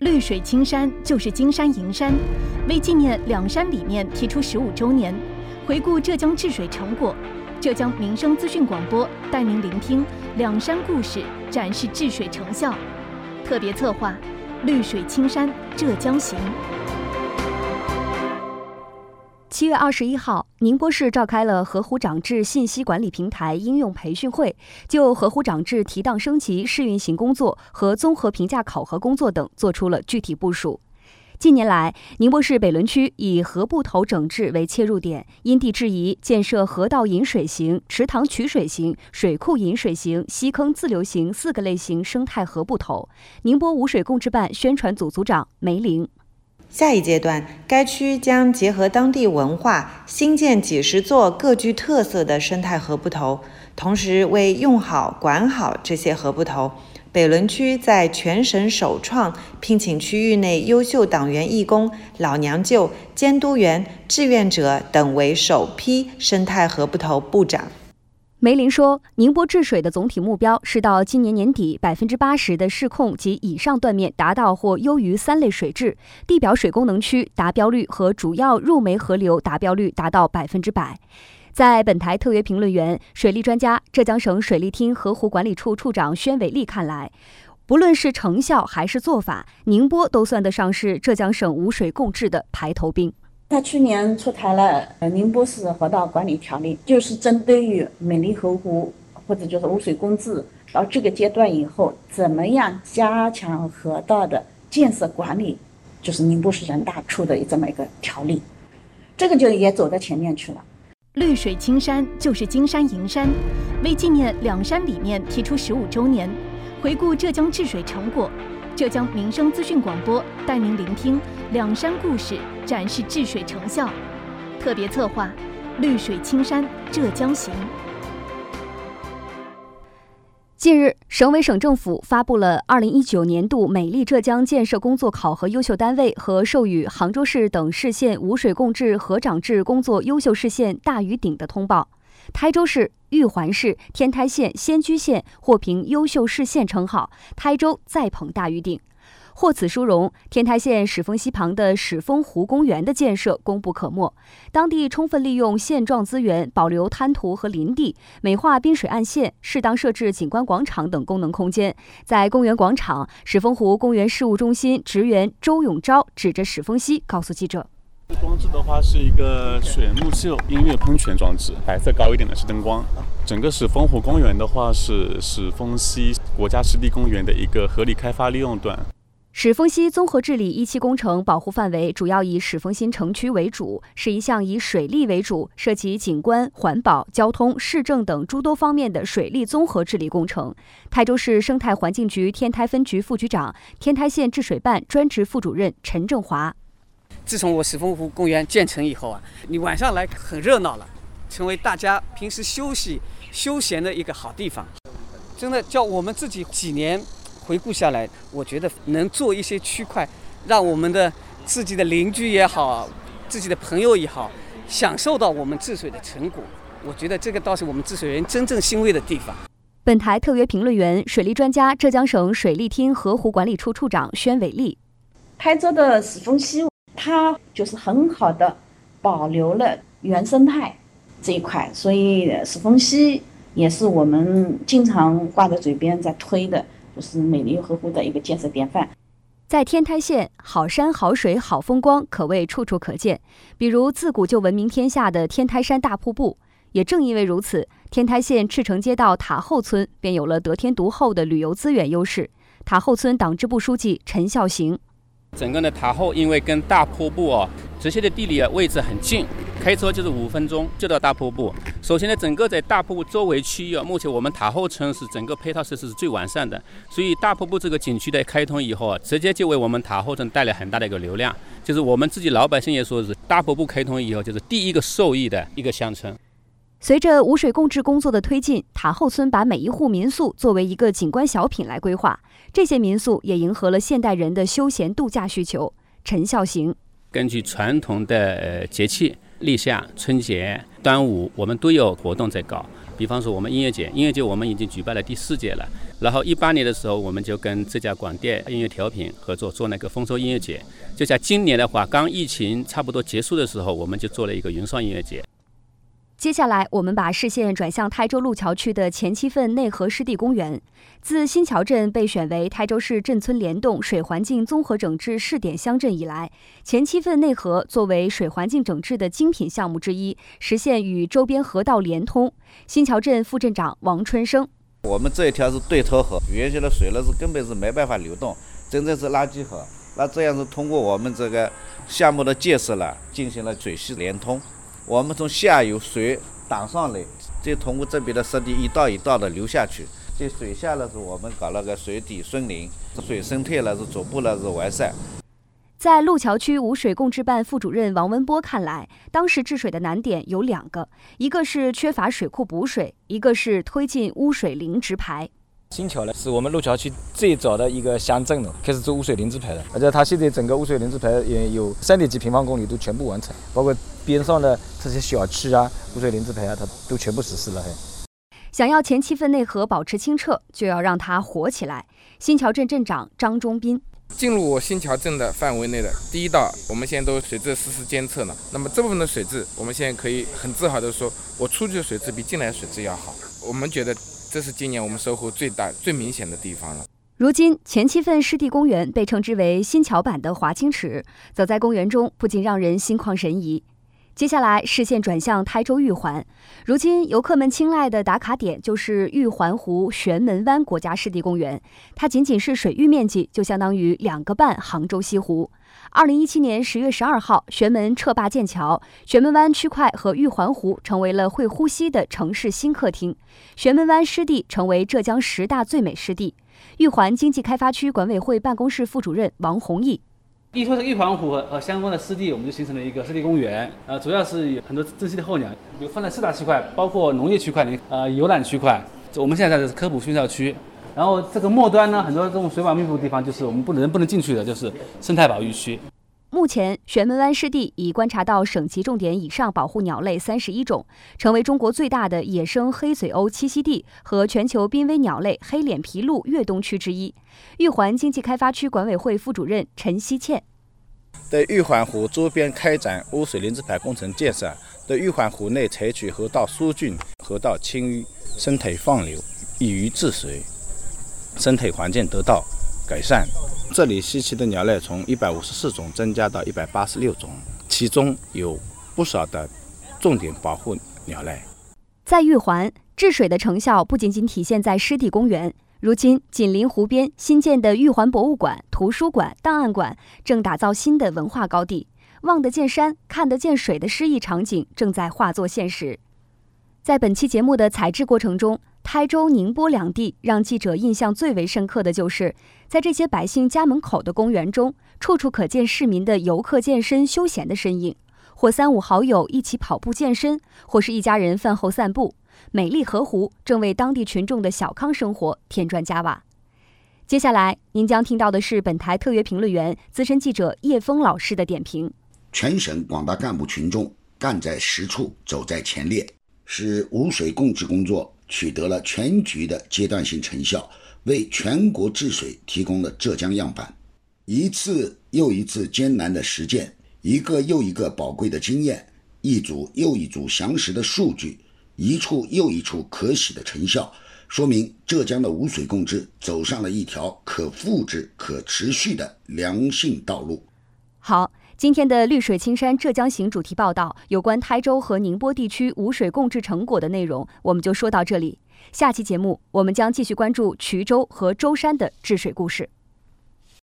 绿水青山就是金山银山，为纪念两山理念提出十五周年，回顾浙江治水成果，浙江民生资讯广播带您聆听两山故事，展示治水成效。特别策划：绿水青山浙江行。七月二十一号，宁波市召开了河湖长治信息管理平台应用培训会，就河湖长治提档升级试运行工作和综合评价考核工作等作出了具体部署。近年来，宁波市北仑区以河埠头整治为切入点，因地制宜建设河道引水型、池塘取水型、水库引水型、溪坑自流型四个类型生态河埠头。宁波污水共治办宣传组组长梅玲。下一阶段，该区将结合当地文化，新建几十座各具特色的生态河埠头，同时为用好管好这些河埠头，北仑区在全省首创聘请区域内优秀党员义工、老娘舅、监督员、志愿者等为首批生态河埠头部长。梅林说：“宁波治水的总体目标是到今年年底，百分之八十的市控及以上断面达到或优于三类水质，地表水功能区达标率和主要入梅河流达标率达到百分之百。”在本台特约评论员、水利专家、浙江省水利厅河湖管理处处长宣伟丽看来，不论是成效还是做法，宁波都算得上是浙江省污水共治的排头兵。他去年出台了《宁波市河道管理条例》，就是针对于美丽河湖或者就是污水共治到这个阶段以后，怎么样加强河道的建设管理，就是宁波市人大出的这么一个条例，这个就也走到前面去了。绿水青山就是金山银山，为纪念两山理念提出十五周年，回顾浙江治水成果。浙江民生资讯广播带您聆听两山故事，展示治水成效。特别策划：绿水青山浙江行。近日，省委省政府发布了二零一九年度美丽浙江建设工作考核优秀单位和授予杭州市等市县污水共治河长制工作优秀市县大于顶的通报。台州市、玉环市、天台县、仙居县获评优秀市县称号，台州再捧大于顶。获此殊荣，天台县史峰溪旁的史峰湖公园的建设功不可没。当地充分利用现状资源，保留滩涂和林地，美化滨水岸线，适当设置景观广场等功能空间。在公园广场，史峰湖公园事务中心职员周永昭指着史峰溪告诉记者。装置的话是一个水幕秀音乐喷泉装置，白色高一点的是灯光。整个史峰湖公园的话是史峰溪国家湿地公园的一个合理开发利用段。史峰溪综合治理一期工程保护范围主要以史峰新城区为主，是一项以水利为主，涉及景观、环保、交通、市政等诸多方面的水利综合治理工程。台州市生态环境局天台分局副局长、天台县治水办专职副主任陈正华。自从我史峰湖公园建成以后啊，你晚上来很热闹了，成为大家平时休息休闲的一个好地方。真的叫我们自己几年回顾下来，我觉得能做一些区块，让我们的自己的邻居也好，自己的朋友也好，享受到我们治水的成果。我觉得这个倒是我们治水人真正欣慰的地方。本台特约评论员、水利专家、浙江省水利厅河湖管理处处长宣伟丽。台州的始峰溪。它就是很好的保留了原生态这一块，所以始峰溪也是我们经常挂在嘴边在推的，是美丽河湖的一个建设典范。在天台县，好山好水好风光可谓处处可见，比如自古就闻名天下的天台山大瀑布。也正因为如此，天台县赤城街道塔后村便有了得天独厚的旅游资源优势。塔后村党支部书记陈孝行。整个的塔后因为跟大瀑布哦直线的地理位置很近，开车就是五分钟就到大瀑布。首先呢，整个在大瀑布周围区域啊，目前我们塔后村是整个配套设施是最完善的，所以大瀑布这个景区的开通以后啊，直接就为我们塔后村带来很大的一个流量。就是我们自己老百姓也说是大瀑布开通以后，就是第一个受益的一个乡村。随着无水共治工作的推进，塔后村把每一户民宿作为一个景观小品来规划。这些民宿也迎合了现代人的休闲度假需求。陈孝行，根据传统的节气，立夏、春节、端午，我们都有活动在搞。比方说我们音乐节，音乐节我们已经举办了第四届了。然后一八年的时候，我们就跟浙江广电音乐调频合作做那个丰收音乐节。就像今年的话，刚疫情差不多结束的时候，我们就做了一个云上音乐节。接下来，我们把视线转向台州路桥区的前七份内河湿地公园。自新桥镇被选为台州市镇村联动水环境综合整治试点乡镇以来，前七份内河作为水环境整治的精品项目之一，实现与周边河道连通。新桥镇副镇长王春生：我们这一条是对头河，原先的水呢是根本是没办法流动，真正是垃圾河。那这样子通过我们这个项目的建设了，进行了水系连通。我们从下游水挡上来，再通过这边的湿地一道一道的流下去。这水下呢是我们搞了个水底森林，水生态呢是逐步呢是完善。在路桥区污水共治办副主任王文波看来，当时治水的难点有两个，一个是缺乏水库补水，一个是推进污水零直排。新桥呢，是我们路桥区最早的一个乡镇了，开始做污水零直排的，而且它现在整个污水零直排也有三点几平方公里都全部完成，包括边上的这些小区啊，污水零直排啊，它都全部实施了。还想要前七份内河保持清澈，就要让它活起来。新桥镇镇长张忠斌，进入新桥镇的范围内的第一道，我们现在都水质实时监测了。那么这部分的水质，我们现在可以很自豪的说，我出去的水质比进来的水质要好。我们觉得。这是今年我们收获最大、最明显的地方了。如今，前七份湿地公园被称之为新桥版的华清池，走在公园中不仅让人心旷神怡。接下来，视线转向台州玉环。如今，游客们青睐的打卡点就是玉环湖玄门湾国家湿地公园，它仅仅是水域面积就相当于两个半杭州西湖。二零一七年十月十二号，玄门撤坝建桥，玄门湾区块和玉环湖成为了会呼吸的城市新客厅。玄门湾湿地成为浙江十大最美湿地。玉环经济开发区管委会办公室副主任王宏毅：依托这个玉皇湖和和相关的湿地，我们就形成了一个湿地公园。呃，主要是有很多珍稀的候鸟，比如分了四大区块，包括农业区块、呃游览区块。我们现在在的是科普宣教区。然后这个末端呢，很多这种水网密布的地方，就是我们不能不能进去的，就是生态保育区。目前，玄门湾湿地已观察到省级重点以上保护鸟类三十一种，成为中国最大的野生黑嘴鸥栖息地和全球濒危鸟类黑脸琵鹭越冬区之一。玉环经济开发区管委会副主任陈希倩：对玉环湖周边开展污水零直排工程建设，对玉环湖内采取河道疏浚、河道清淤、生态放流，易于治水。生态环境得到改善，这里稀奇的鸟类从一百五十四种增加到一百八十六种，其中有不少的重点保护鸟类。在玉环治水的成效不仅仅体现在湿地公园，如今紧邻湖边新建的玉环博物馆、图书馆、档案馆正打造新的文化高地，望得见山、看得见水的诗意场景正在化作现实。在本期节目的采制过程中。台州、宁波两地让记者印象最为深刻的就是，在这些百姓家门口的公园中，处处可见市民的游客健身休闲的身影，或三五好友一起跑步健身，或是一家人饭后散步。美丽河湖正为当地群众的小康生活添砖加瓦。接下来，您将听到的是本台特约评论员、资深记者叶峰老师的点评：全省广大干部群众干在实处，走在前列，使污水共治工作。取得了全局的阶段性成效，为全国治水提供了浙江样板。一次又一次艰难的实践，一个又一个宝贵的经验，一组又一组详实的数据，一处又一处可喜的成效，说明浙江的污水共治走上了一条可复制、可持续的良性道路。好。今天的“绿水青山浙江行”主题报道，有关台州和宁波地区无水共治成果的内容，我们就说到这里。下期节目，我们将继续关注衢州和舟山的治水故事。